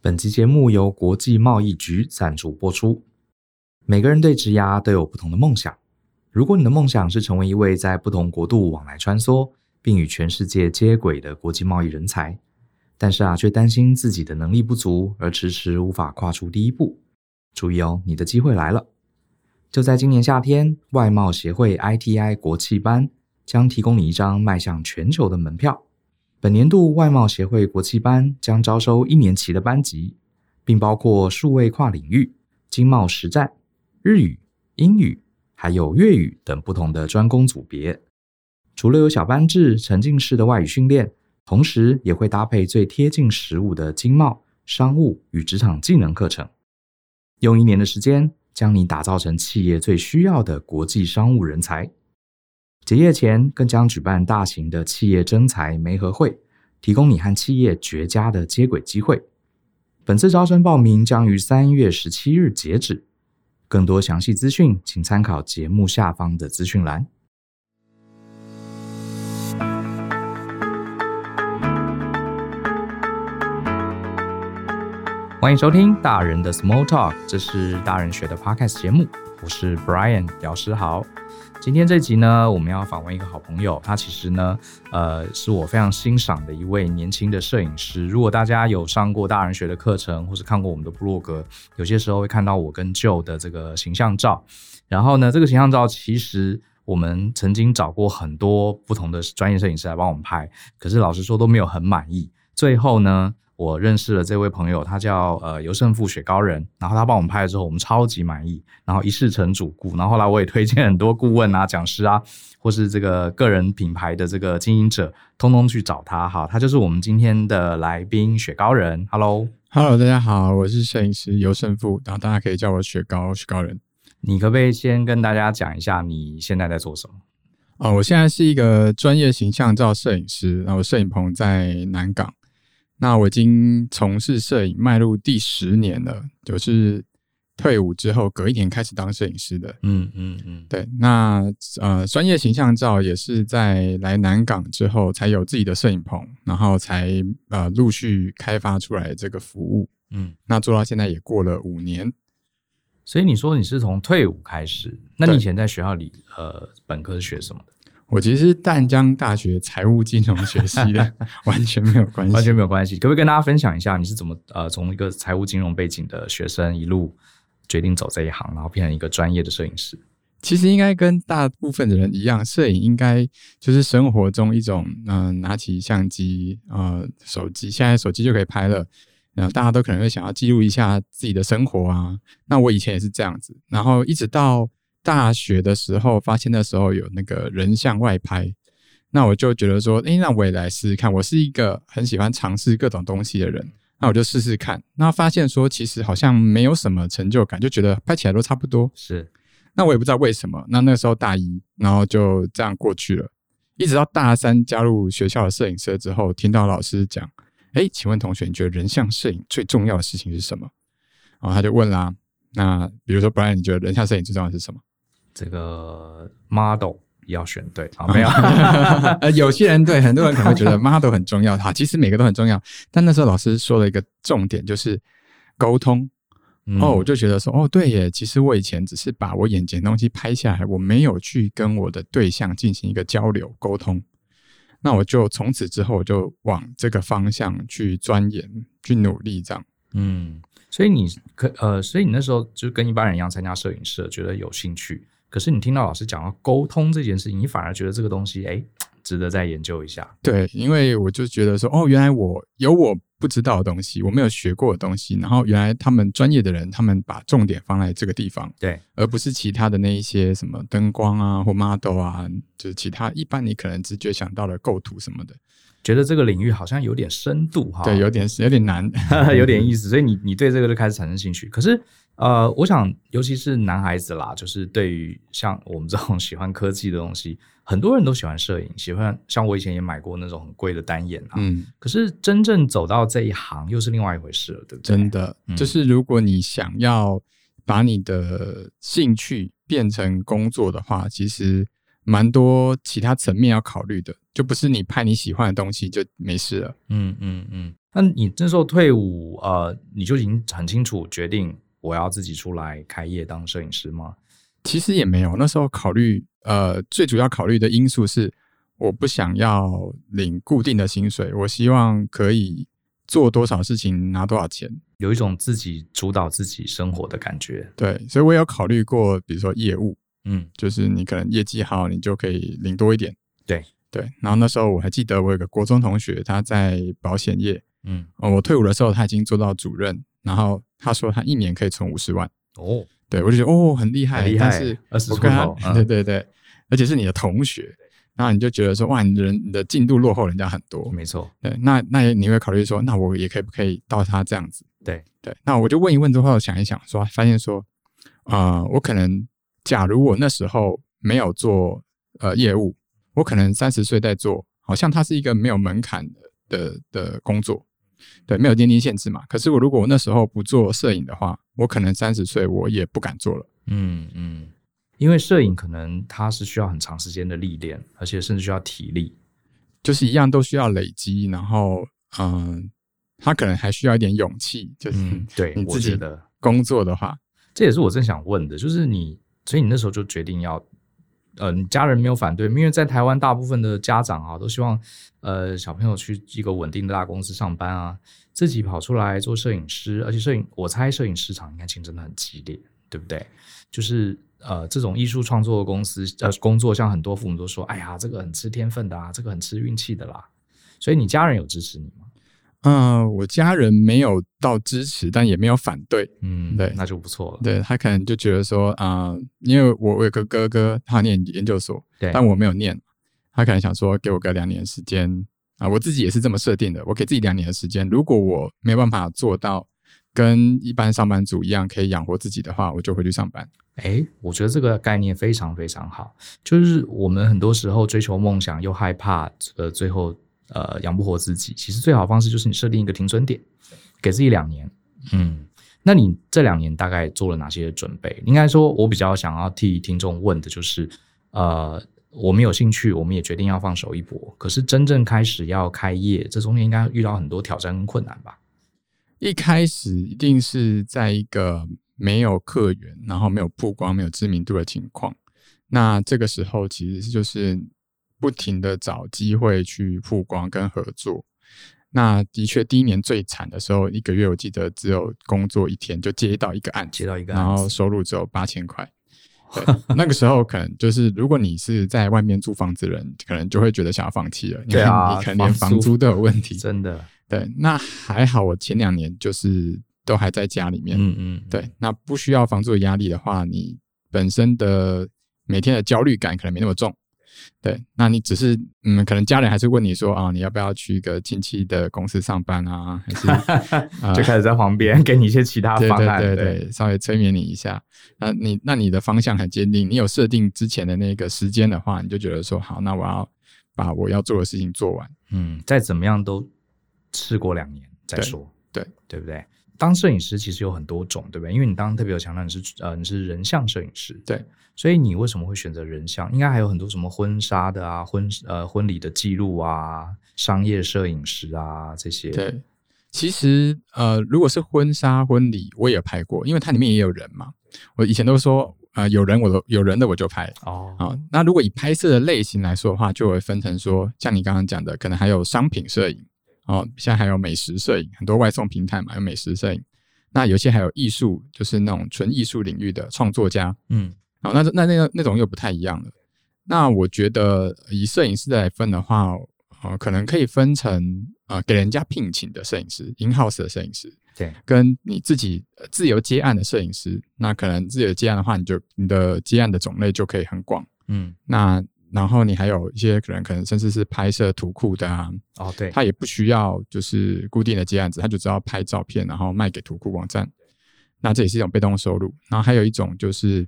本期节目由国际贸易局赞助播出。每个人对职涯都有不同的梦想。如果你的梦想是成为一位在不同国度往来穿梭，并与全世界接轨的国际贸易人才，但是啊，却担心自己的能力不足而迟迟无法跨出第一步。注意哦，你的机会来了！就在今年夏天，外贸协会 ITI 国际班将提供你一张迈向全球的门票。本年度外贸协会国际班将招收一年期的班级，并包括数位跨领域、经贸实战、日语、英语，还有粤语等不同的专攻组别。除了有小班制、沉浸式的外语训练，同时也会搭配最贴近实务的经贸、商务与职场技能课程。用一年的时间，将你打造成企业最需要的国际商务人才。结业前，更将举办大型的企业征才媒合会，提供你和企业绝佳的接轨机会。本次招生报名将于三月十七日截止，更多详细资讯请参考节目下方的资讯栏。欢迎收听大人的 Small Talk，这是大人学的 Podcast 节目，我是 Brian 姚诗豪。今天这集呢，我们要访问一个好朋友，他其实呢，呃，是我非常欣赏的一位年轻的摄影师。如果大家有上过大人学的课程，或是看过我们的部落格，有些时候会看到我跟 Joe 的这个形象照。然后呢，这个形象照其实我们曾经找过很多不同的专业摄影师来帮我们拍，可是老实说都没有很满意。最后呢，我认识了这位朋友，他叫呃尤胜富雪糕人，然后他帮我们拍了之后，我们超级满意，然后一试成主顾，然后后来我也推荐很多顾问啊、讲师啊，或是这个个人品牌的这个经营者，通通去找他哈，他就是我们今天的来宾雪糕人。Hello，Hello，大家好，我是摄影师尤胜富，然后大家可以叫我雪糕雪糕人。你可不可以先跟大家讲一下你现在在做什么？哦，我现在是一个专业形象照摄影师，然后摄影棚在南港。那我已经从事摄影迈入第十年了，就是退伍之后隔一年开始当摄影师的。嗯嗯嗯，对。那呃，专业形象照也是在来南港之后才有自己的摄影棚，然后才呃陆续开发出来这个服务。嗯，那做到现在也过了五年。所以你说你是从退伍开始，那你以前在学校里呃本科是学什么的？我其实是淡江大学财务金融学系的，完全没有关系，完全没有关系。可不可以跟大家分享一下，你是怎么呃从一个财务金融背景的学生，一路决定走这一行，然后变成一个专业的摄影师？其实应该跟大部分的人一样，摄影应该就是生活中一种嗯、呃，拿起相机呃手机，现在手机就可以拍了，然后大家都可能会想要记录一下自己的生活啊。那我以前也是这样子，然后一直到。大学的时候，发现那时候有那个人像外拍，那我就觉得说，诶，那我也来试试看。我是一个很喜欢尝试各种东西的人，那我就试试看。那发现说，其实好像没有什么成就感，就觉得拍起来都差不多。是，那我也不知道为什么。那那时候大一，然后就这样过去了。一直到大三加入学校的摄影社之后，听到老师讲，诶，请问同学，你觉得人像摄影最重要的事情是什么？然后他就问啦，那比如说，不然你觉得人像摄影最重要的是什么？这个 model 要选对啊，没有？呃，有些人对，很多人可能会觉得 model 很重要哈，其实每个都很重要。但那时候老师说了一个重点，就是沟通。嗯、哦，我就觉得说，哦，对耶，其实我以前只是把我眼前东西拍下来，我没有去跟我的对象进行一个交流沟通。那我就从此之后，我就往这个方向去钻研、去努力，这样。嗯，所以你可呃，所以你那时候就跟一般人一样参加摄影社，觉得有兴趣。可是你听到老师讲到沟通这件事情，你反而觉得这个东西哎，值得再研究一下。对，因为我就觉得说，哦，原来我有我不知道的东西，我没有学过的东西，然后原来他们专业的人，他们把重点放在这个地方，对，而不是其他的那一些什么灯光啊或 model 啊，就是其他一般你可能直觉想到的构图什么的，觉得这个领域好像有点深度哈，对，有点有点难，有点意思，所以你你对这个就开始产生兴趣，可是。呃，我想，尤其是男孩子啦，就是对于像我们这种喜欢科技的东西，很多人都喜欢摄影，喜欢像我以前也买过那种很贵的单眼啊。嗯，可是真正走到这一行又是另外一回事了，对不对？真的，嗯、就是如果你想要把你的兴趣变成工作的话，其实蛮多其他层面要考虑的，就不是你拍你喜欢的东西就没事了。嗯嗯嗯。那你那时候退伍，呃，你就已经很清楚决定我要自己出来开业当摄影师吗？其实也没有，那时候考虑，呃，最主要考虑的因素是我不想要领固定的薪水，我希望可以做多少事情拿多少钱，有一种自己主导自己生活的感觉。对，所以我有考虑过，比如说业务，嗯，就是你可能业绩好，你就可以领多一点。对对，然后那时候我还记得，我有个国中同学，他在保险业，嗯，我退伍的时候他已经做到主任，然后他说他一年可以存五十万。哦。对，我就觉得哦，很厉害，厉害，但是我跟他，对对对，而且是你的同学，然后你就觉得说，哇，你的人你的进度落后人家很多，没错，对，那那你会考虑说，那我也可以不可以到他这样子？对对，那我就问一问之后，想一想，说发现说，啊、呃，我可能，假如我那时候没有做呃业务，我可能三十岁在做，好像它是一个没有门槛的的的工作。对，没有年龄限制嘛。可是我如果我那时候不做摄影的话，我可能三十岁我也不敢做了。嗯嗯，因为摄影可能它是需要很长时间的历练，而且甚至需要体力，就是一样都需要累积。然后，嗯，他可能还需要一点勇气。就是、嗯、对你自己的工作的话，这也是我正想问的，就是你，所以你那时候就决定要。呃，你家人没有反对，因为在台湾大部分的家长啊，都希望呃小朋友去一个稳定的大公司上班啊，自己跑出来做摄影师，而且摄影，我猜摄影市场应该竞争的很激烈，对不对？就是呃这种艺术创作的公司呃工作，像很多父母都说，哎呀，这个很吃天分的啊，这个很吃运气的啦，所以你家人有支持你吗？嗯、呃，我家人没有到支持，但也没有反对。嗯，对，那就不错了。对，他可能就觉得说，啊、呃，因为我我有个哥哥，他念研究所，对，但我没有念，他可能想说，给我个两年时间啊、呃。我自己也是这么设定的，我给自己两年的时间。如果我没办法做到跟一般上班族一样可以养活自己的话，我就回去上班。哎，我觉得这个概念非常非常好。就是我们很多时候追求梦想，又害怕呃最后。呃，养不活自己，其实最好的方式就是你设定一个停损点，给自己两年。嗯，那你这两年大概做了哪些准备？应该说，我比较想要替听众问的就是，呃，我们有兴趣，我们也决定要放手一搏，可是真正开始要开业，这中间应该遇到很多挑战跟困难吧？一开始一定是在一个没有客源，然后没有曝光、没有知名度的情况，那这个时候其实就是。不停的找机会去曝光跟合作，那的确第一年最惨的时候，一个月我记得只有工作一天就接到一个案，接到一个案，然后收入只有八千块。对，那个时候可能就是如果你是在外面租房子的人，可能就会觉得想要放弃了，对啊，你可能连房租都有问题，真的。对，那还好，我前两年就是都还在家里面，嗯嗯，对，那不需要房租的压力的话，你本身的每天的焦虑感可能没那么重。对，那你只是嗯，可能家人还是问你说啊，你要不要去一个亲戚的公司上班啊？还是、呃、就开始在旁边给你一些其他方案，对对对，对，稍微催眠你一下。那你那你的方向很坚定，你有设定之前的那个时间的话，你就觉得说好，那我要把我要做的事情做完。嗯，再怎么样都试过两年再说，对对，对不对？当摄影师其实有很多种，对不对？因为你当特别有强调你是呃你是人像摄影师，对，所以你为什么会选择人像？应该还有很多什么婚纱的啊，婚呃婚礼的记录啊，商业摄影师啊这些。对，其实呃如果是婚纱婚礼，我也拍过，因为它里面也有人嘛。我以前都说呃有人我都有人的我就拍哦。好，那如果以拍摄的类型来说的话，就会分成说像你刚刚讲的，可能还有商品摄影。哦，现在还有美食摄影，很多外送平台嘛，有美食摄影。那有些还有艺术，就是那种纯艺术领域的创作家。嗯，好，那那那个那种又不太一样了。那我觉得以摄影师来分的话，呃，可能可以分成呃给人家聘请的摄影师，in-house 的摄影师，对，跟你自己自由接案的摄影师。那可能自由接案的话，你就你的接案的种类就可以很广。嗯，那。然后你还有一些可能，可能甚至是拍摄图库的啊。哦，对，他也不需要就是固定的接案子，他就只要拍照片，然后卖给图库网站。那这也是一种被动收入。然后还有一种就是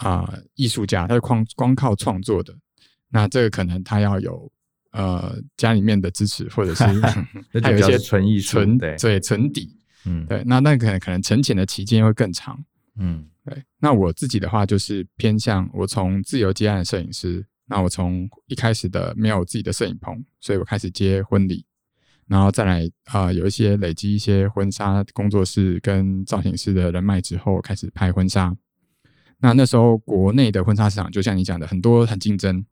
啊、呃，艺术家，他是光光靠创作的。那这个可能他要有呃家里面的支持，或者是 还有一些纯艺术纯对纯底。嗯，对。那那可能可能沉潜的期间会更长。嗯，对。那我自己的话就是偏向我从自由接案的摄影师。那我从一开始的没有自己的摄影棚，所以我开始接婚礼。然后再来啊、呃，有一些累积一些婚纱工作室跟造型师的人脉之后，开始拍婚纱。那那时候国内的婚纱市场就像你讲的，很多很竞争，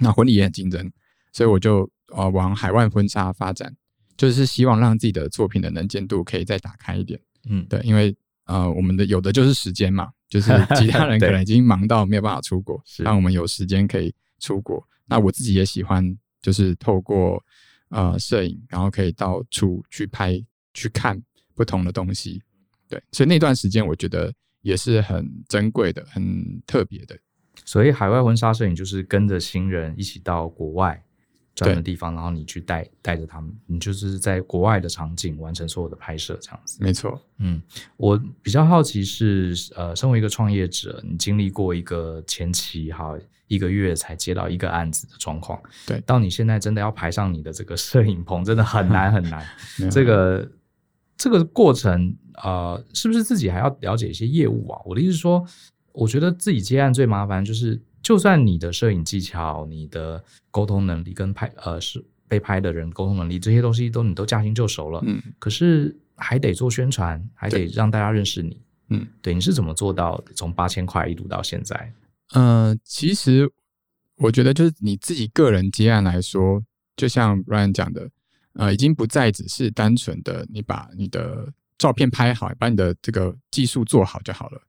那婚礼也很竞争，所以我就呃往海外婚纱发展，就是希望让自己的作品的能见度可以再打开一点。嗯，对，因为呃我们的有的就是时间嘛，就是其他人 可能已经忙到没有办法出国，让我们有时间可以出国。那我自己也喜欢，就是透过。呃，摄影，然后可以到处去拍、去看不同的东西，对，所以那段时间我觉得也是很珍贵的、很特别的。所以海外婚纱摄影就是跟着新人一起到国外专门的地方，然后你去带带着他们，你就是在国外的场景完成所有的拍摄，这样子。没错，嗯，我比较好奇是，呃，身为一个创业者，你经历过一个前期哈。一个月才接到一个案子的状况，对，到你现在真的要排上你的这个摄影棚，真的很难很难。这个这个过程，呃，是不是自己还要了解一些业务啊？我的意思是说，我觉得自己接案最麻烦就是，就算你的摄影技巧、你的沟通能力跟拍呃是被拍的人沟通能力这些东西都你都驾轻就熟了，嗯，可是还得做宣传，还得让大家认识你，嗯，对，你是怎么做到从八千块一路到现在？呃，其实我觉得就是你自己个人接案来说，就像 Ryan 讲的，呃，已经不再只是单纯的你把你的照片拍好，把你的这个技术做好就好了。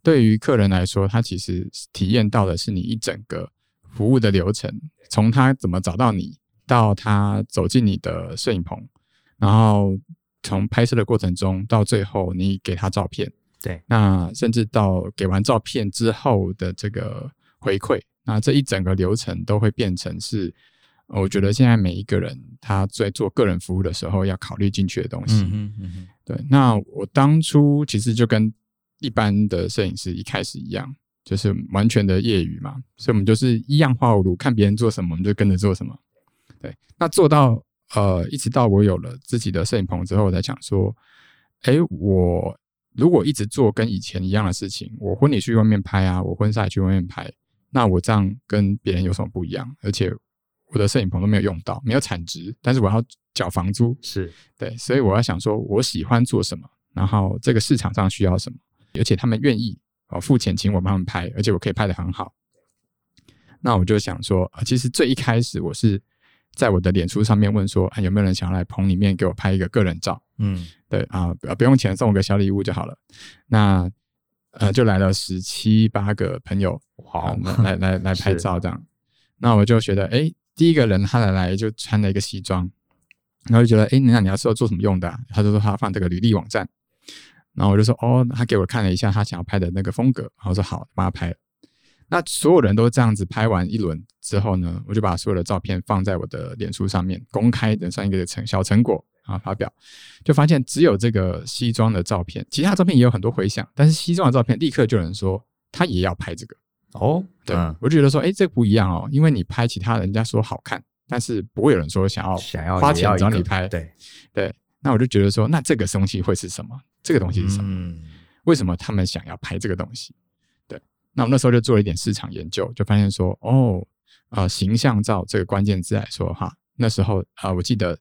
对于客人来说，他其实体验到的是你一整个服务的流程，从他怎么找到你，到他走进你的摄影棚，然后从拍摄的过程中到最后你给他照片。对，那甚至到给完照片之后的这个回馈，那这一整个流程都会变成是，我觉得现在每一个人他在做个人服务的时候要考虑进去的东西。嗯嗯嗯。对，那我当初其实就跟一般的摄影师一开始一样，就是完全的业余嘛，所以我们就是一样画葫芦，看别人做什么我们就跟着做什么。对，那做到呃，一直到我有了自己的摄影棚之后，我才想说，哎，我。如果一直做跟以前一样的事情，我婚礼去外面拍啊，我婚纱也去外面拍，那我这样跟别人有什么不一样？而且我的摄影棚都没有用到，没有产值，但是我要缴房租，是对，所以我要想说，我喜欢做什么，然后这个市场上需要什么，而且他们愿意哦付钱请我帮他们拍，而且我可以拍得很好，那我就想说，其实最一开始我是。在我的脸书上面问说，啊，有没有人想要来棚里面给我拍一个个人照？嗯，对啊，不用钱，送我个小礼物就好了。那呃，就来了十七八个朋友，好，来来来拍照这样。那我就觉得，哎，第一个人他来来就穿了一个西装，然后就觉得，哎，那你要是要做什么用的？他就说他要放这个履历网站。然后我就说，哦，他给我看了一下他想要拍的那个风格，然后说好，帮他拍。那所有人都这样子拍完一轮之后呢，我就把所有的照片放在我的脸书上面公开的算一个成小成果啊发表，就发现只有这个西装的照片，其他照片也有很多回响，但是西装的照片立刻就有人说他也要拍这个哦，对，嗯、我就觉得说哎、欸、这不一样哦，因为你拍其他人家说好看，但是不会有人说想要想要花钱找你拍，对对，那我就觉得说那这个东西会是什么？这个东西是什么？嗯、为什么他们想要拍这个东西？对那我那时候就做了一点市场研究，就发现说，哦，呃，形象照这个关键字来说哈，那时候啊、呃，我记得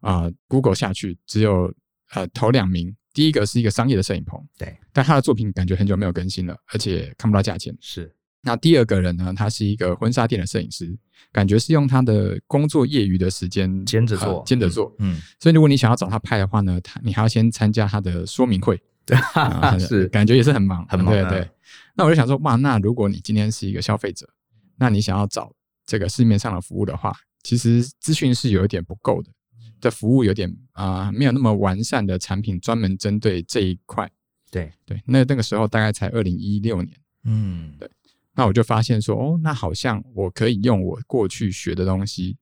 啊、呃，Google 下去只有呃头两名，第一个是一个商业的摄影棚，对，但他的作品感觉很久没有更新了，而且看不到价钱。是，那第二个人呢，他是一个婚纱店的摄影师，感觉是用他的工作业余的时间兼着做，兼着做，嗯，所以如果你想要找他拍的话呢，他你还要先参加他的说明会，对，是，感觉也是很忙，很忙，对对。那我就想说，哇，那如果你今天是一个消费者，那你想要找这个市面上的服务的话，其实资讯是有一点不够的，的服务有点啊、呃，没有那么完善的产品专门针对这一块。对对，那那个时候大概才二零一六年，嗯，对。那我就发现说，哦，那好像我可以用我过去学的东西。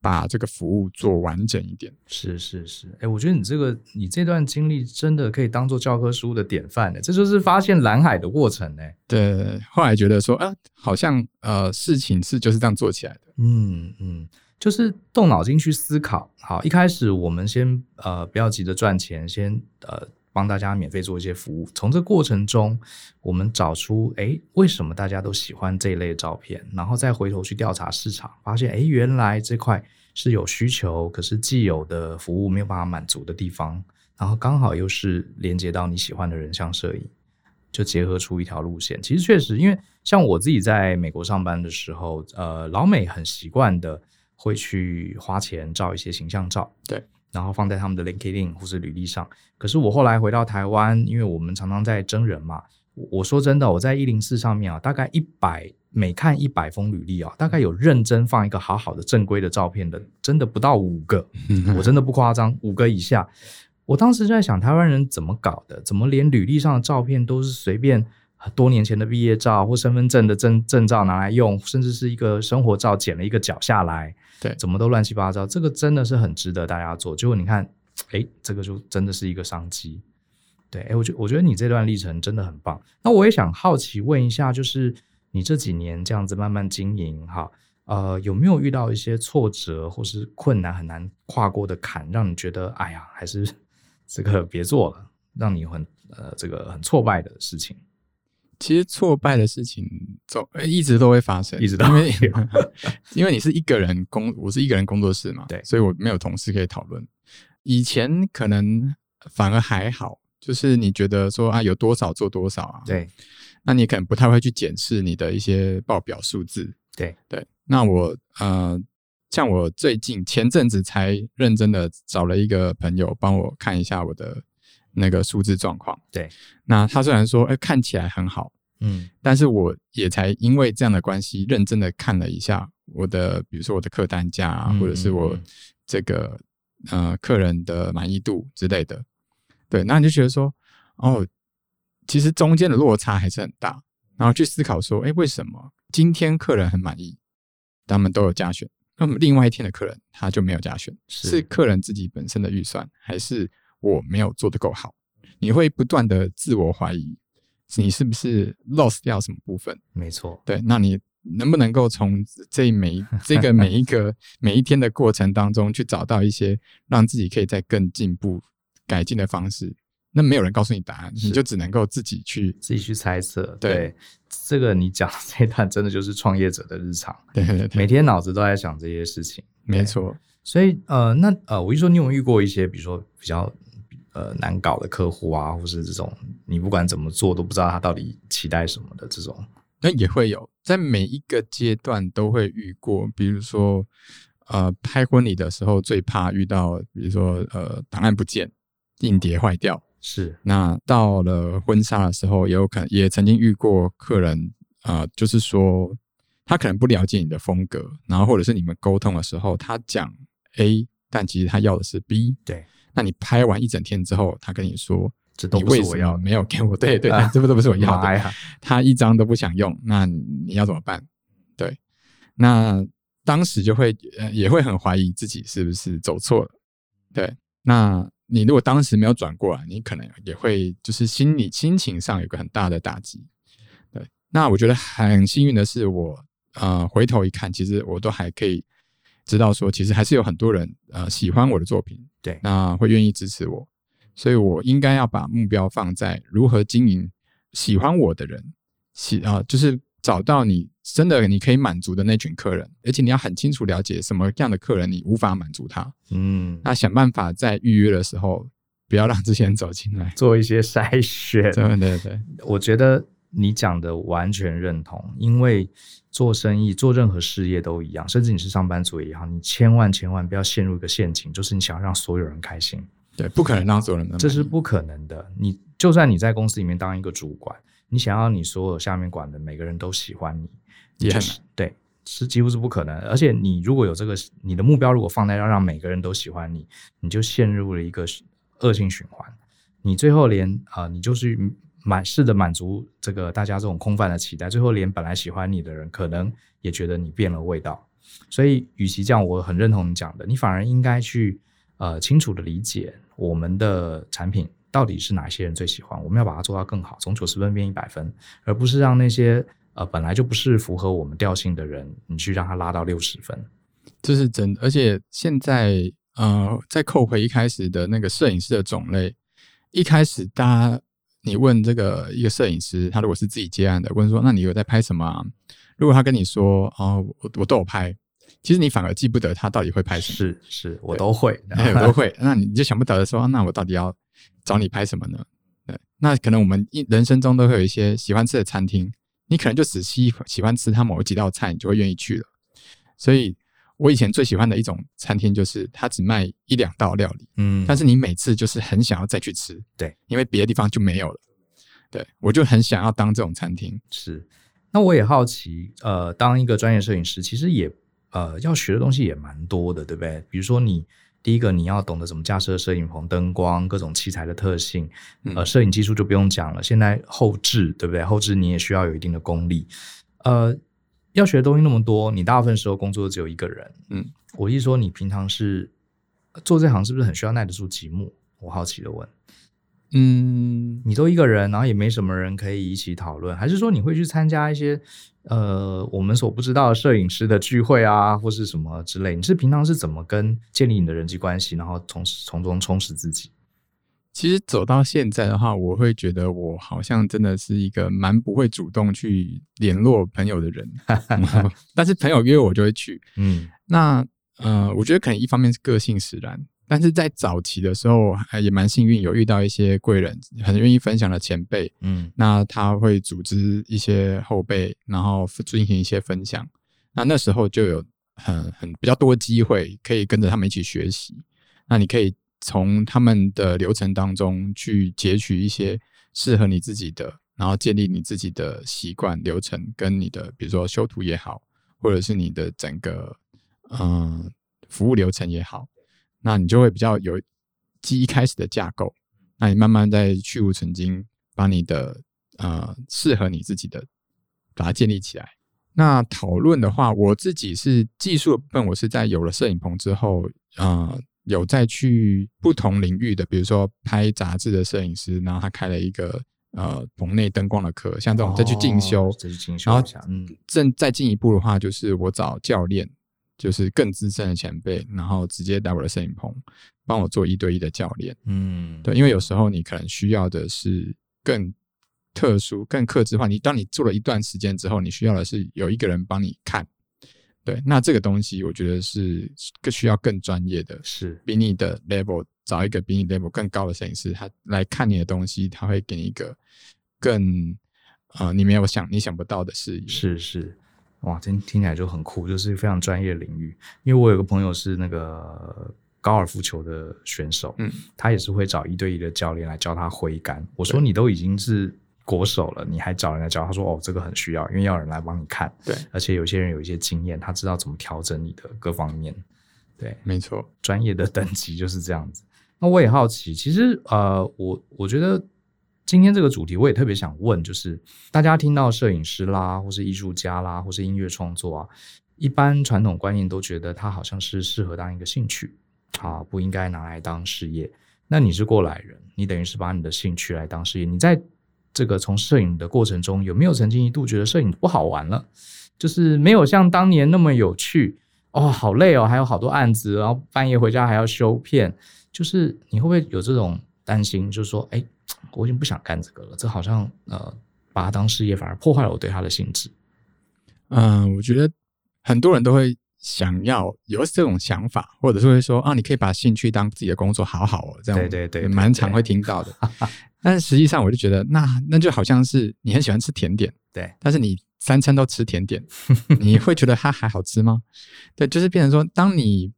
把这个服务做完整一点，是是是，哎、欸，我觉得你这个你这段经历真的可以当做教科书的典范呢，这就是发现蓝海的过程呢。对，后来觉得说，啊，好像呃事情是就是这样做起来的，嗯嗯，就是动脑筋去思考。好，一开始我们先呃不要急着赚钱，先呃帮大家免费做一些服务，从这过程中我们找出哎、为什么大家都喜欢这一类照片，然后再回头去调查市场，发现哎、原来这块。是有需求，可是既有的服务没有办法满足的地方，然后刚好又是连接到你喜欢的人像摄影，就结合出一条路线。其实确实，因为像我自己在美国上班的时候，呃，老美很习惯的会去花钱照一些形象照，对，然后放在他们的 LinkedIn 或是履历上。可是我后来回到台湾，因为我们常常在征人嘛，我说真的，我在一零四上面啊，大概一百。每看一百封履历啊，大概有认真放一个好好的正规的照片的，真的不到五个，我真的不夸张，五个以下。我当时就在想，台湾人怎么搞的？怎么连履历上的照片都是随便多年前的毕业照或身份证的证证照拿来用，甚至是一个生活照剪了一个角下来，对，怎么都乱七八糟。这个真的是很值得大家做。结果你看，哎，这个就真的是一个商机。对，哎，我觉我觉得你这段历程真的很棒。那我也想好奇问一下，就是。你这几年这样子慢慢经营，哈，呃，有没有遇到一些挫折或是困难很难跨过的坎，让你觉得，哎呀，还是这个别做了，让你很呃这个很挫败的事情？其实挫败的事情总一直都会发生，一直都因为因为你是一个人工，我是一个人工作室嘛，对，所以我没有同事可以讨论。以前可能反而还好，就是你觉得说啊，有多少做多少啊，对。那你可能不太会去检视你的一些报表数字，对对。那我呃，像我最近前阵子才认真的找了一个朋友帮我看一下我的那个数字状况，对。那他虽然说哎、欸、看起来很好，嗯，但是我也才因为这样的关系认真的看了一下我的，比如说我的客单价啊，或者是我这个呃客人的满意度之类的，对。那你就觉得说哦。其实中间的落差还是很大，然后去思考说，哎，为什么今天客人很满意，他们都有加选，那么另外一天的客人他就没有加选，是，是客人自己本身的预算，还是我没有做得够好？你会不断的自我怀疑，你是不是 lost 掉什么部分？没错，对，那你能不能够从这每这个每一个每一天的过程当中去找到一些让自己可以在更进步、改进的方式？那没有人告诉你答案，你就只能够自己去自己去猜测。对，对，这个你讲这一段真的就是创业者的日常，对对对，每天脑子都在想这些事情。没错，所以呃，那呃，我一说你有没有遇过一些，比如说比较呃难搞的客户啊，或是这种你不管怎么做都不知道他到底期待什么的这种？那也会有，在每一个阶段都会遇过，比如说呃，拍婚礼的时候最怕遇到，比如说呃，档案不见，硬碟坏掉。是，那到了婚纱的时候，也有可能也曾经遇过客人啊、呃，就是说他可能不了解你的风格，然后或者是你们沟通的时候，他讲 A，但其实他要的是 B。对，那你拍完一整天之后，他跟你说，这都不是我要，没有给我，对 对，这不都不是我要的，啊、他一张都不想用，那你要怎么办？对，那当时就会呃也会很怀疑自己是不是走错了，对，那。你如果当时没有转过来，你可能也会就是心理心情上有个很大的打击。对，那我觉得很幸运的是我，我呃回头一看，其实我都还可以知道说，其实还是有很多人呃喜欢我的作品，对，那会愿意支持我，所以我应该要把目标放在如何经营喜欢我的人，喜啊、呃、就是。找到你真的你可以满足的那群客人，而且你要很清楚了解什么样的客人你无法满足他，嗯，那想办法在预约的时候不要让这些人走进来，做一些筛选。对对对，我觉得你讲的完全认同，因为做生意做任何事业都一样，甚至你是上班族也好，你千万千万不要陷入一个陷阱，就是你想要让所有人开心，对，不可能让所有人，这是不可能的。你就算你在公司里面当一个主管。你想要你所有下面管的每个人都喜欢你，也很难。对，是几乎是不可能。而且你如果有这个，你的目标如果放在要让每个人都喜欢你，你就陷入了一个恶性循环。你最后连啊、呃，你就是满试着满足这个大家这种空泛的期待，最后连本来喜欢你的人，可能也觉得你变了味道。所以，与其这样，我很认同你讲的，你反而应该去呃清楚的理解我们的产品。到底是哪些人最喜欢？我们要把它做到更好，从九十分变一百分，而不是让那些呃本来就不是符合我们调性的人，你去让他拉到六十分，这是真的。而且现在呃，再扣回一开始的那个摄影师的种类，一开始大家你问这个一个摄影师，他如果是自己接案的，问说那你有在拍什么啊？如果他跟你说哦，我我都有拍，其实你反而记不得他到底会拍什么。是是，我都会，我都会。那你就想不得的时候，那我到底要找你拍什么呢？对，那可能我们一人生中都会有一些喜欢吃的餐厅，你可能就只喜喜欢吃他某几道菜，你就会愿意去了。所以我以前最喜欢的一种餐厅就是它只卖一两道料理，嗯，但是你每次就是很想要再去吃，对，因为别的地方就没有了。对，我就很想要当这种餐厅。是，那我也好奇，呃，当一个专业摄影师，其实也呃要学的东西也蛮多的，对不对？比如说你。第一个，你要懂得怎么架设摄影棚、灯光、各种器材的特性，呃，摄影技术就不用讲了。现在后置，对不对？后置你也需要有一定的功力。呃，要学的东西那么多，你大部分时候工作只有一个人。嗯，我意思说，你平常是做这行是不是很需要耐得住寂寞？我好奇的问。嗯，你都一个人，然后也没什么人可以一起讨论，还是说你会去参加一些呃我们所不知道的摄影师的聚会啊，或是什么之类？你是平常是怎么跟建立你的人际关系，然后从从中充实自己？其实走到现在的话，我会觉得我好像真的是一个蛮不会主动去联络朋友的人，但是朋友约我就会去。嗯，那呃，我觉得可能一方面是个性使然。但是在早期的时候，还也蛮幸运，有遇到一些贵人，很愿意分享的前辈，嗯，那他会组织一些后辈，然后进行一些分享，那那时候就有很很比较多机会可以跟着他们一起学习，那你可以从他们的流程当中去截取一些适合你自己的，然后建立你自己的习惯流程，跟你的比如说修图也好，或者是你的整个嗯服务流程也好。那你就会比较有基一开始的架构，那你慢慢再去无存经，把你的呃适合你自己的把它建立起来。那讨论的话，我自己是技术部分，我是在有了摄影棚之后，呃，有再去不同领域的，比如说拍杂志的摄影师，然后他开了一个呃棚内灯光的课，像这种再去进修，再去进修，然后嗯，正再进一步的话，就是我找教练。就是更资深的前辈，然后直接带我的摄影棚，帮我做一对一的教练。嗯，对，因为有时候你可能需要的是更特殊、更克制化。你当你做了一段时间之后，你需要的是有一个人帮你看。对，那这个东西我觉得是更需要更专业的，是比你的 level 找一个比你 level 更高的摄影师，他来看你的东西，他会给你一个更呃你没有想你想不到的视野。是是。哇，听听起来就很酷，就是非常专业领域。因为我有个朋友是那个高尔夫球的选手，嗯，他也是会找一对一的教练来教他挥杆。我说你都已经是国手了，你还找人来教？他说哦，这个很需要，因为要有人来帮你看。对，而且有些人有一些经验，他知道怎么调整你的各方面。对，没错，专业的等级就是这样子。那我也好奇，其实呃，我我觉得。今天这个主题我也特别想问，就是大家听到摄影师啦，或是艺术家啦，或是音乐创作啊，一般传统观念都觉得他好像是适合当一个兴趣，啊，不应该拿来当事业。那你是过来人，你等于是把你的兴趣来当事业。你在这个从摄影的过程中，有没有曾经一度觉得摄影不好玩了？就是没有像当年那么有趣哦，好累哦，还有好多案子，然后半夜回家还要修片，就是你会不会有这种担心？就是说，哎。我已经不想干这个了，这好像呃，把它当事业反而破坏了我对它的兴致。嗯，我觉得很多人都会想要有这种想法，或者是会说啊，你可以把兴趣当自己的工作，好好哦，这样对对对，蛮常会听到的。但是实际上，我就觉得那那就好像是你很喜欢吃甜点，对，但是你三餐都吃甜点，你会觉得它还好吃吗？对，就是变成说，当你。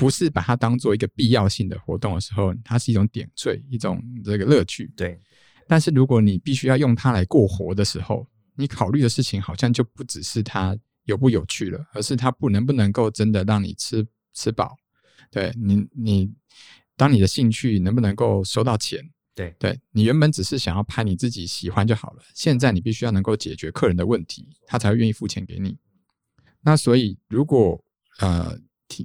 不是把它当做一个必要性的活动的时候，它是一种点缀，一种这个乐趣。对，但是如果你必须要用它来过活的时候，你考虑的事情好像就不只是它有不有趣了，而是它不能不能够真的让你吃吃饱。对你，你当你的兴趣能不能够收到钱？对，对你原本只是想要拍你自己喜欢就好了，现在你必须要能够解决客人的问题，他才会愿意付钱给你。那所以，如果呃。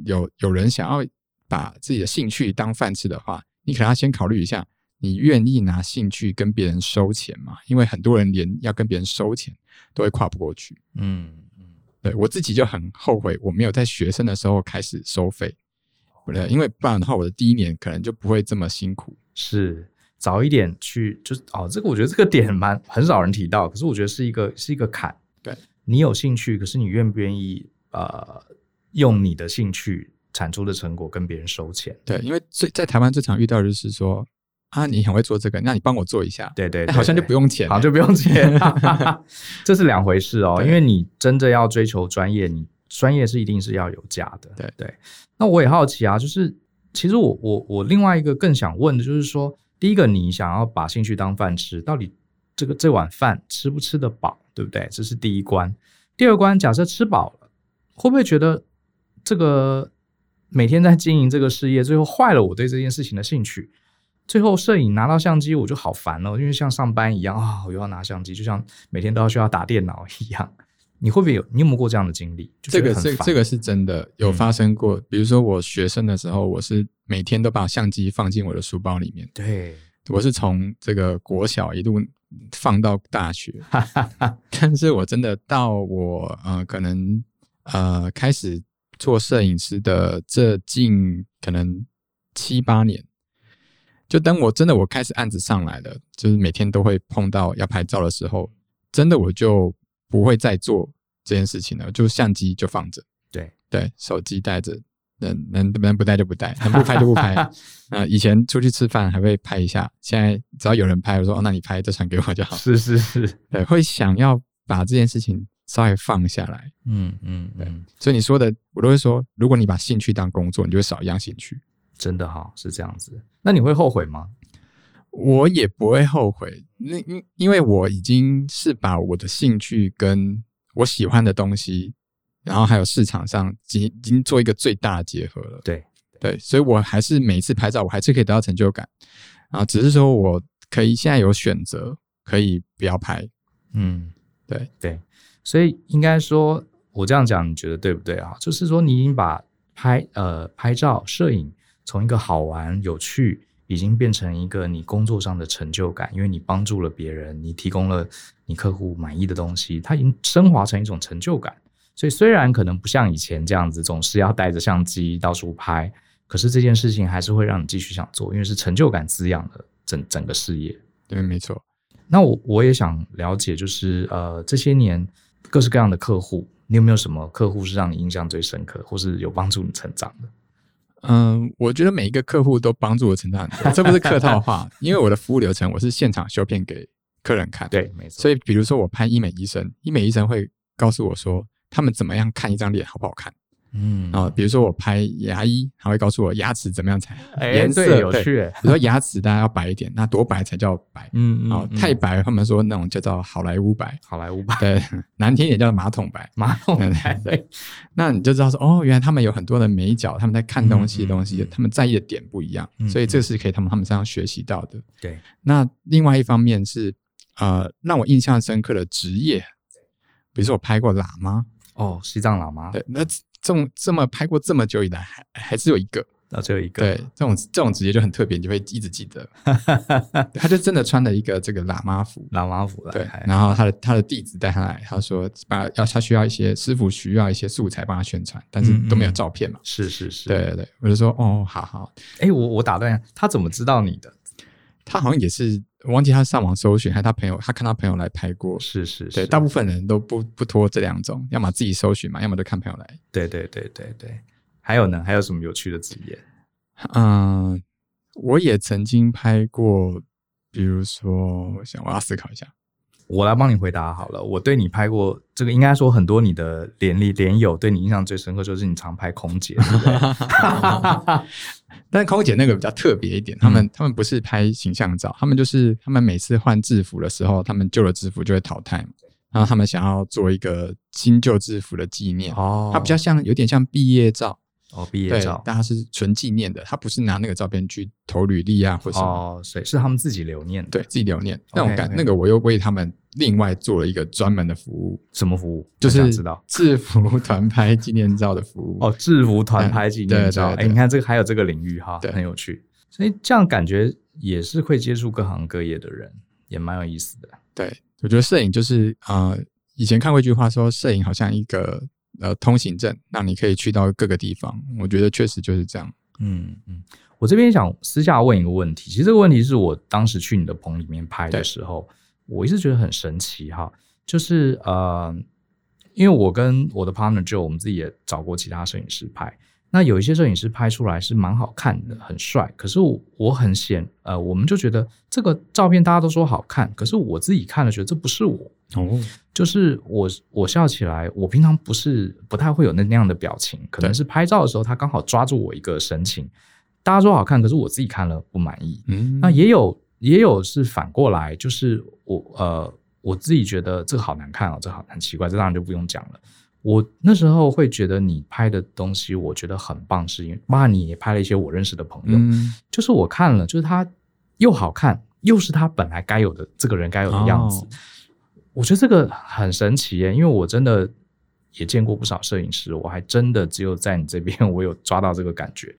有有人想要把自己的兴趣当饭吃的话，你可能要先考虑一下，你愿意拿兴趣跟别人收钱吗？因为很多人连要跟别人收钱都会跨不过去。嗯嗯，对我自己就很后悔，我没有在学生的时候开始收费，对，因为不然的话，我的第一年可能就不会这么辛苦。是早一点去，就是哦，这个我觉得这个点蛮很少人提到，可是我觉得是一个是一个坎。对，你有兴趣，可是你愿不愿意呃？用你的兴趣产出的成果跟别人收钱。对，因为最在台湾最常遇到的就是说啊，你很会做这个，那你帮我做一下。对对，对，对，好像就不用钱，好像就不用钱，这是两回事哦。因为你真的要追求专业，你专业是一定是要有价的。对对。那我也好奇啊，就是其实我我我另外一个更想问的就是说，第一个你想要把兴趣当饭吃，到底这个这碗饭吃不吃得饱，对不对？这是第一关。第二关，假设吃饱了，会不会觉得这个每天在经营这个事业，最后坏了我对这件事情的兴趣？最后摄影拿到相机，我就好烦了，因为像上班一样啊，我又要拿相机，就像每天都要需要打电脑一样。你会不会有？你有没有过这样的经历？这个这这个是真的有发生过。嗯、比如说我学生的时候，我是每天都把相机放进我的书包里面。对，我是从这个国小一路。放到大学，但是我真的到我呃可能呃开始做摄影师的这近可能七八年，就等我真的我开始案子上来了，就是每天都会碰到要拍照的时候，真的我就不会再做这件事情了，就相机就放着，对对，手机带着。能能能不带就不带，能不拍就不拍。呃，以前出去吃饭还会拍一下，现在只要有人拍，我说哦，那你拍，就传给我就好。是是是，对，会想要把这件事情稍微放下来。嗯嗯，对。所以你说的，我都会说，如果你把兴趣当工作，你就会少一样兴趣。真的哈，是这样子。那你会后悔吗？我也不会后悔，那因因为我已经是把我的兴趣跟我喜欢的东西。然后还有市场上已经已经做一个最大的结合了，对对，所以我还是每一次拍照，我还是可以得到成就感啊，只是说我可以现在有选择，可以不要拍，嗯，对对，所以应该说，我这样讲你觉得对不对啊？就是说你已经把拍呃拍照摄影从一个好玩有趣，已经变成一个你工作上的成就感，因为你帮助了别人，你提供了你客户满意的东西，它已经升华成一种成就感。所以虽然可能不像以前这样子，总是要带着相机到处拍，可是这件事情还是会让你继续想做，因为是成就感滋养的整整个事业。对，没错。那我我也想了解，就是呃这些年各式各样的客户，你有没有什么客户是让你印象最深刻，或是有帮助你成长的？嗯，我觉得每一个客户都帮助我成长很多，这不是客套话，因为我的服务流程我是现场修片给客人看。对，没错。所以比如说我拍医美医生，医美医生会告诉我说。他们怎么样看一张脸好不好看？嗯，然后比如说我拍牙医，他会告诉我牙齿怎么样才颜色有趣。比如说牙齿大家要白一点，那多白才叫白？嗯嗯，太白他们说那种叫做好莱坞白，好莱坞白。对，难听一点叫马桶白，马桶白。对，那你就知道说哦，原来他们有很多的美角，他们在看东西的东西，他们在意的点不一样，所以这是可以他们他们身上学习到的。对，那另外一方面是呃，让我印象深刻的职业，比如说我拍过喇嘛。哦，西藏喇嘛。对，那这种这么拍过这么久以来，还还是有一个，那只有一个。对，这种这种职业就很特别，你就会一直记得。他就真的穿了一个这个喇嘛服，喇嘛服。对，然后他的他的弟子带他来，他说把要他需要一些师傅需要一些素材帮他宣传，但是都没有照片嘛。是是是，对对对，我就说哦，好好。哎，我我打断一下，他怎么知道你的？他好像也是，我忘记他上网搜寻，还是他朋友，他看他朋友来拍过。是是是，对，大部分人都不不拖这两种，要么自己搜寻嘛，要么就看朋友来。对对对对对，还有呢？还有什么有趣的职业？嗯，我也曾经拍过，比如说，我想我要思考一下。我来帮你回答好了。我对你拍过这个，应该说很多你的连里连友对你印象最深刻，就是你常拍空姐，对不对？但空姐那个比较特别一点，他们他们不是拍形象照，他们就是他们每次换制服的时候，他们旧的制服就会淘汰，然后他们想要做一个新旧制服的纪念。哦，它比较像，有点像毕业照。哦，毕业照，但他是纯纪念的，他不是拿那个照片去投履历啊，或者哦，所以是他们自己留念的，对自己留念那种感。那个我又为他们另外做了一个专门的服务，什么服务？就是知道制服团拍纪念照的服务。哦，制服团拍纪念照，哎，你看这个还有这个领域哈，很有趣。所以这样感觉也是会接触各行各业的人，也蛮有意思的。对，我觉得摄影就是啊，以前看过一句话说，摄影好像一个。呃，通行证，让你可以去到各个地方。我觉得确实就是这样。嗯嗯，我这边想私下问一个问题，其实这个问题是我当时去你的棚里面拍的时候，我一直觉得很神奇哈。就是呃，因为我跟我的 partner 就我们自己也找过其他摄影师拍。那有一些摄影师拍出来是蛮好看的，很帅。可是我我很显，呃，我们就觉得这个照片大家都说好看，可是我自己看了觉得这不是我。哦，就是我我笑起来，我平常不是不太会有那那样的表情，可能是拍照的时候他刚好抓住我一个神情，大家说好看，可是我自己看了不满意。嗯，那也有也有是反过来，就是我呃我自己觉得这个好难看哦，这好很奇怪，这当然就不用讲了。我那时候会觉得你拍的东西，我觉得很棒，是因为妈，你也拍了一些我认识的朋友，嗯、就是我看了，就是他又好看，又是他本来该有的这个人该有的样子。哦、我觉得这个很神奇耶，因为我真的也见过不少摄影师，我还真的只有在你这边，我有抓到这个感觉。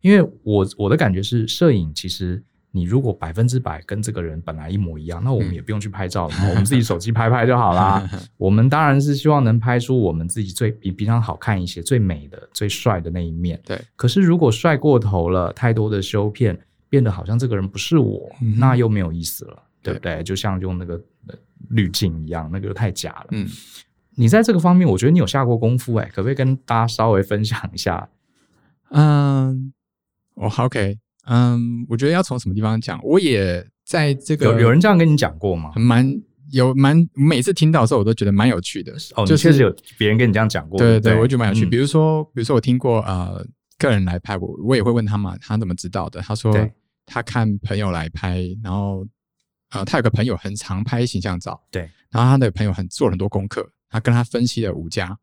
因为我我的感觉是，摄影其实。你如果百分之百跟这个人本来一模一样，那我们也不用去拍照了，嗯、我们自己手机拍拍就好啦。我们当然是希望能拍出我们自己最比平常好看一些、最美的、最帅的那一面。对。可是如果帅过头了，太多的修片，变得好像这个人不是我，嗯、那又没有意思了，对不对？就像用那个滤镜一样，那个太假了。嗯。你在这个方面，我觉得你有下过功夫、欸，哎，可不可以跟大家稍微分享一下？嗯，我、oh, OK。嗯，我觉得要从什么地方讲？我也在这个有有人这样跟你讲过吗？蛮有蛮每次听到的时候，我都觉得蛮有趣的。哦，就是确实有别人跟你这样讲过。对对对，我觉得蛮有趣。比如说，比如说我听过呃，个人来拍我，我也会问他嘛，他怎么知道的？他说他看朋友来拍，然后呃，他有个朋友很常拍形象照，对，然后他的朋友很做很多功课，他跟他分析了五家，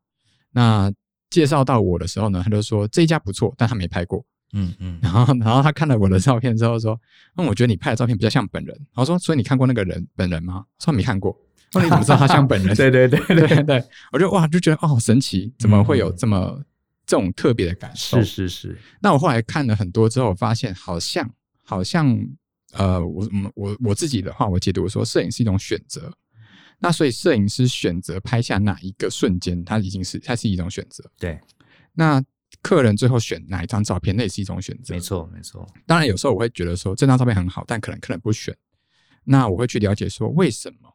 那介绍到我的时候呢，他就说这一家不错，但他没拍过。嗯嗯，然后然后他看了我的照片之后说：“那、嗯、我觉得你拍的照片比较像本人。”然后说：“所以你看过那个人本人吗？”说没看过。那你怎么知道他像本人？对对对对对，对，我就哇就觉得哦好神奇，怎么会有这么、嗯、这种特别的感受？是是是。那我后来看了很多之后，发现好像好像呃，我我我自己的话，我解读说，摄影是一种选择。那所以摄影师选择拍下哪一个瞬间，它已经是它是一种选择。对。那。客人最后选哪一张照片，那也是一种选择。没错，没错。当然，有时候我会觉得说这张照片很好，但可能客人不选。那我会去了解说为什么？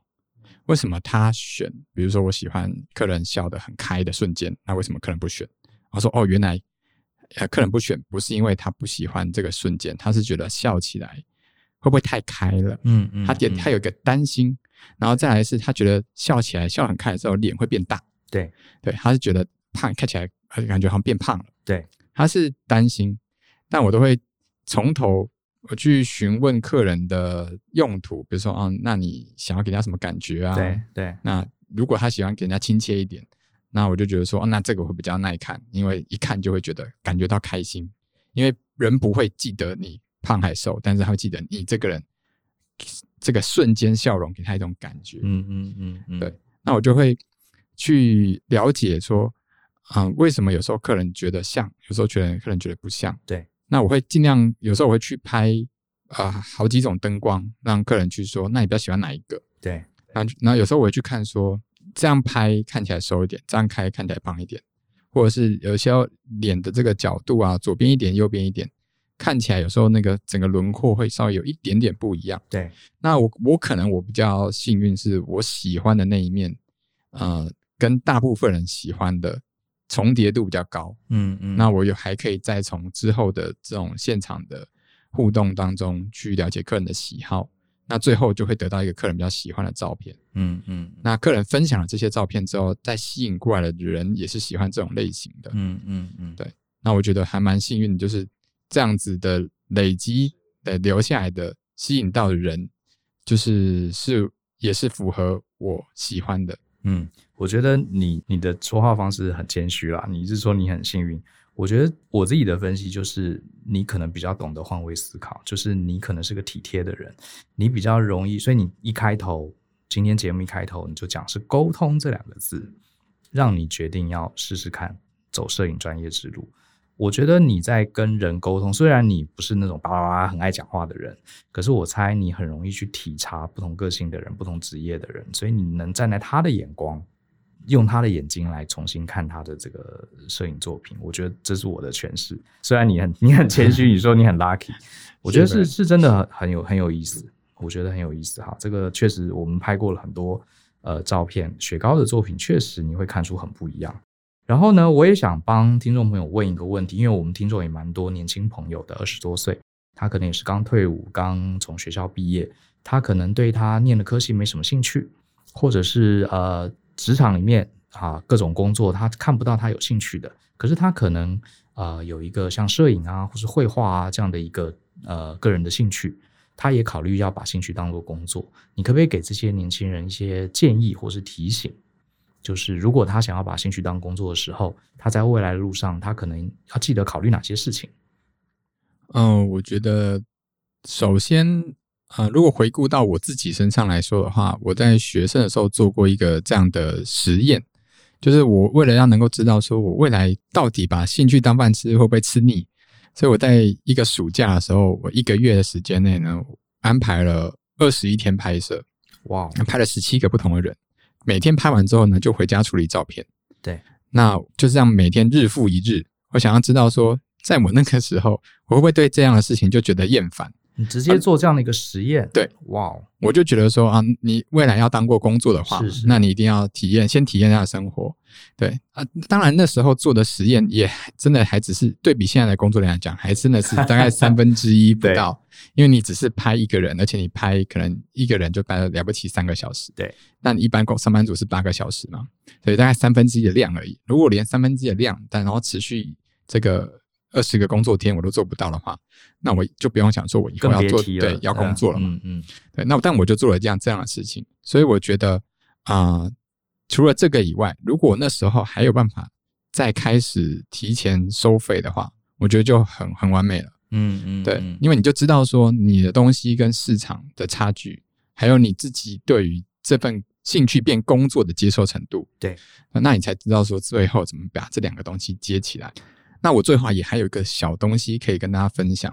为什么他选？比如说我喜欢客人笑得很开的瞬间，那为什么客人不选？我说哦，原来呃，客人不选不是因为他不喜欢这个瞬间，他是觉得笑起来会不会太开了？嗯嗯。他点他有一个担心，然后再来是他觉得笑起来笑很开的时候脸会变大。对对，他是觉得胖看起来。感觉好像变胖了，对，他是担心，但我都会从头我去询问客人的用途，比如说，啊，那你想要给人家什么感觉啊？对对。那如果他喜欢给人家亲切一点，那我就觉得说，哦那这个会比较耐看，因为一看就会觉得感觉到开心，因为人不会记得你胖还瘦，但是他会记得你这个人这个瞬间笑容给他一种感觉。嗯嗯嗯嗯，对。那我就会去了解说。嗯，为什么有时候客人觉得像，有时候觉得客人觉得不像？对，那我会尽量，有时候我会去拍啊、呃，好几种灯光，让客人去说，那你比较喜欢哪一个？对，那那有时候我会去看说，这样拍看起来瘦一点，这样开看起来胖一点，或者是有些脸的这个角度啊，左边一点，右边一点，看起来有时候那个整个轮廓会稍微有一点点不一样。对，那我我可能我比较幸运，是我喜欢的那一面，呃，跟大部分人喜欢的。重叠度比较高，嗯嗯，那我有还可以再从之后的这种现场的互动当中去了解客人的喜好，那最后就会得到一个客人比较喜欢的照片，嗯嗯，那客人分享了这些照片之后，再吸引过来的人也是喜欢这种类型的，嗯嗯嗯，对，那我觉得还蛮幸运的，就是这样子的累积的留下来的吸引到的人，就是是也是符合我喜欢的。嗯，我觉得你你的说话方式很谦虚啦。你是说你很幸运？我觉得我自己的分析就是，你可能比较懂得换位思考，就是你可能是个体贴的人，你比较容易，所以你一开头今天节目一开头你就讲是沟通这两个字，让你决定要试试看走摄影专业之路。我觉得你在跟人沟通，虽然你不是那种巴拉巴拉很爱讲话的人，可是我猜你很容易去体察不同个性的人、不同职业的人，所以你能站在他的眼光，用他的眼睛来重新看他的这个摄影作品。我觉得这是我的诠释。虽然你很你很谦虚，你说你很 lucky，我觉得是是真的很有很有意思。我觉得很有意思哈。这个确实我们拍过了很多。呃照片，雪糕的作品确实你会看出很不一样。然后呢，我也想帮听众朋友问一个问题，因为我们听众也蛮多年轻朋友的，二十多岁，他可能也是刚退伍，刚从学校毕业，他可能对他念的科系没什么兴趣，或者是呃职场里面啊各种工作他看不到他有兴趣的，可是他可能呃有一个像摄影啊或是绘画啊这样的一个呃个人的兴趣，他也考虑要把兴趣当做工作，你可不可以给这些年轻人一些建议或是提醒？就是如果他想要把兴趣当工作的时候，他在未来的路上，他可能要记得考虑哪些事情？嗯，我觉得首先啊、呃，如果回顾到我自己身上来说的话，我在学生的时候做过一个这样的实验，就是我为了要能够知道说我未来到底把兴趣当饭吃会不会吃腻，所以我在一个暑假的时候，我一个月的时间内呢，安排了二十一天拍摄，哇，拍了十七个不同的人。每天拍完之后呢，就回家处理照片。对，那就这样每天日复一日。我想要知道说，在我那个时候，我会不会对这样的事情就觉得厌烦？你直接做这样的一个实验，啊、对，哇、我就觉得说啊，你未来要当过工作的话，是是，那你一定要体验，先体验一下生活，对啊。当然那时候做的实验也真的还只是对比现在的工作来讲，还真的是大概三分之一不 到，因为你只是拍一个人，而且你拍可能一个人就拍了了不起三个小时，对。那你一般工上班族是八个小时嘛，所以大概三分之一的量而已。如果连三分之一的量，但然后持续这个。二十个工作天我都做不到的话，那我就不用想说我以后要做对要工作了嘛。嗯嗯，对。那但我就做了这样这样的事情，所以我觉得啊、呃，除了这个以外，如果那时候还有办法再开始提前收费的话，我觉得就很很完美了。嗯嗯，对，因为你就知道说你的东西跟市场的差距，还有你自己对于这份兴趣变工作的接受程度。对，那你才知道说最后怎么把这两个东西接起来。那我最后也还有一个小东西可以跟大家分享，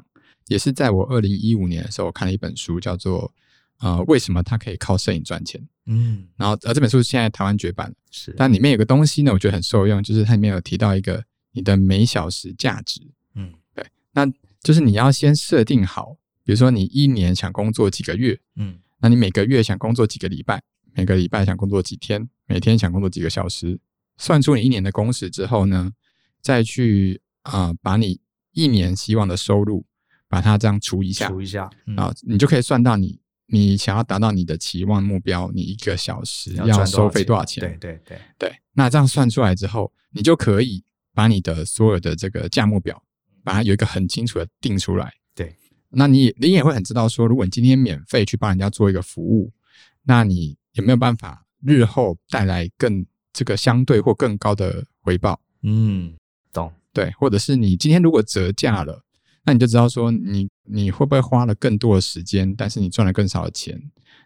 也是在我二零一五年的时候我看了一本书，叫做呃为什么他可以靠摄影赚钱？嗯，然后呃这本书现在台湾绝版了，是，但里面有个东西呢，我觉得很受用，就是它里面有提到一个你的每小时价值，嗯，对，那就是你要先设定好，比如说你一年想工作几个月，嗯，那你每个月想工作几个礼拜，每个礼拜想工作几天，每天想工作几个小时，算出你一年的工时之后呢，再去。啊、呃，把你一年希望的收入，把它这样除一下，除一下，嗯、啊，你就可以算到你你想要达到你的期望目标，你一个小时要收费多少钱？对对对对。那这样算出来之后，你就可以把你的所有的这个价目表，把它有一个很清楚的定出来。对，那你你也会很知道说，如果你今天免费去帮人家做一个服务，那你有没有办法日后带来更这个相对或更高的回报？嗯，懂。对，或者是你今天如果折价了，那你就知道说你你会不会花了更多的时间，但是你赚了更少的钱，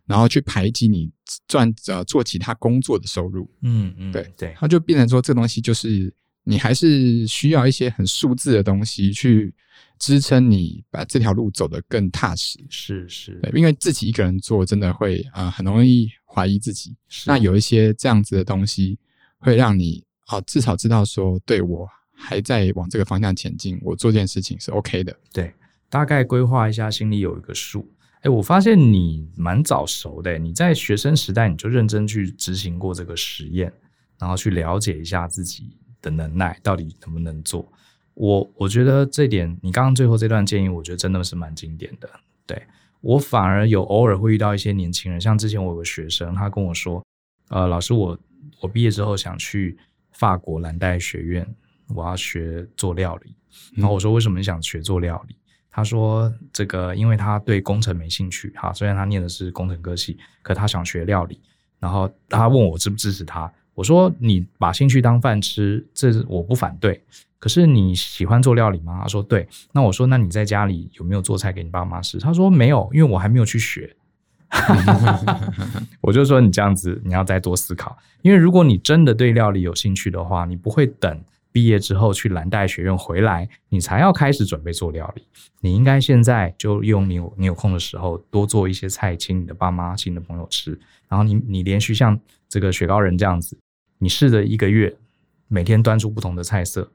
然后去排挤你赚呃做其他工作的收入。嗯嗯，对对，它就变成说这个东西就是你还是需要一些很数字的东西去支撑你把这条路走得更踏实。是是，对，因为自己一个人做真的会啊、呃、很容易怀疑自己。那有一些这样子的东西会让你啊、呃、至少知道说对我。还在往这个方向前进，我做这件事情是 OK 的。对，大概规划一下，心里有一个数。哎，我发现你蛮早熟的，你在学生时代你就认真去执行过这个实验，然后去了解一下自己的能耐到底能不能做。我我觉得这点，你刚刚最后这段建议，我觉得真的是蛮经典的。对，我反而有偶尔会遇到一些年轻人，像之前我有个学生，他跟我说：“呃，老师，我我毕业之后想去法国蓝带学院。”我要学做料理，然后我说，为什么你想学做料理？嗯、他说这个因为他对工程没兴趣，哈，虽然他念的是工程科系，可他想学料理。然后他问我支不支持他，我说你把兴趣当饭吃，这我不反对。可是你喜欢做料理吗？他说对。那我说那你在家里有没有做菜给你爸妈吃？他说没有，因为我还没有去学。我就说你这样子你要再多思考，因为如果你真的对料理有兴趣的话，你不会等。毕业之后去蓝带学院回来，你才要开始准备做料理。你应该现在就用你有你有空的时候多做一些菜，请你的爸妈、请你的朋友吃。然后你你连续像这个雪糕人这样子，你试着一个月，每天端出不同的菜色，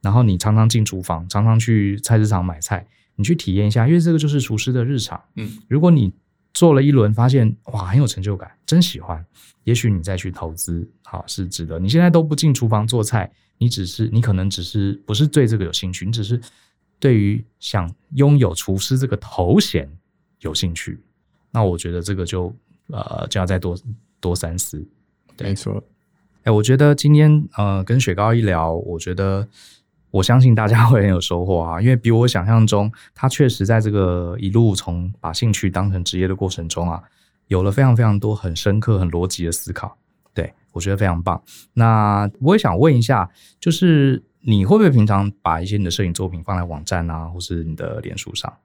然后你常常进厨房，常常去菜市场买菜，你去体验一下，因为这个就是厨师的日常。嗯，如果你做了一轮，发现哇很有成就感，真喜欢。也许你再去投资，好是值得。你现在都不进厨房做菜，你只是你可能只是不是对这个有兴趣，你只是对于想拥有厨师这个头衔有兴趣。那我觉得这个就呃就要再多多三思。没错。哎，我觉得今天呃跟雪糕一聊，我觉得我相信大家会很有收获啊，因为比我想象中，他确实在这个一路从把兴趣当成职业的过程中啊，有了非常非常多很深刻、很逻辑的思考。对，我觉得非常棒。那我也想问一下，就是你会不会平常把一些你的摄影作品放在网站啊，或是你的脸书上？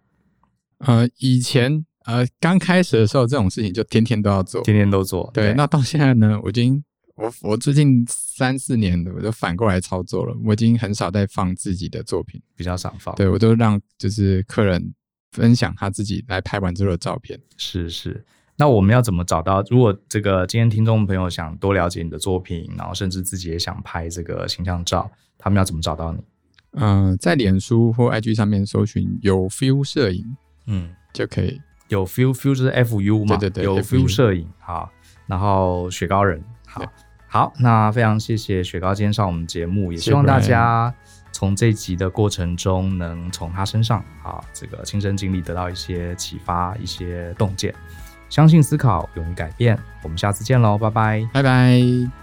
呃，以前呃刚开始的时候，这种事情就天天都要做，天天都做。对，对那到现在呢，我已经。我我最近三四年的我就反过来操作了，我已经很少再放自己的作品，比较少放。对，我都让就是客人分享他自己来拍完之后的照片。是是，那我们要怎么找到？如果这个今天听众朋友想多了解你的作品，然后甚至自己也想拍这个形象照，他们要怎么找到你？嗯、呃，在脸书或 IG 上面搜寻有 feel 摄影，嗯，就可以。有 feel，feel 就是 F U 嘛？对对对，有 feel 摄影好，然后雪糕人好。好，那非常谢谢雪糕今天上我们节目，也希望大家从这集的过程中能从他身上啊，这个亲身经历得到一些启发、一些洞见。相信思考，勇于改变。我们下次见喽，拜拜，拜拜。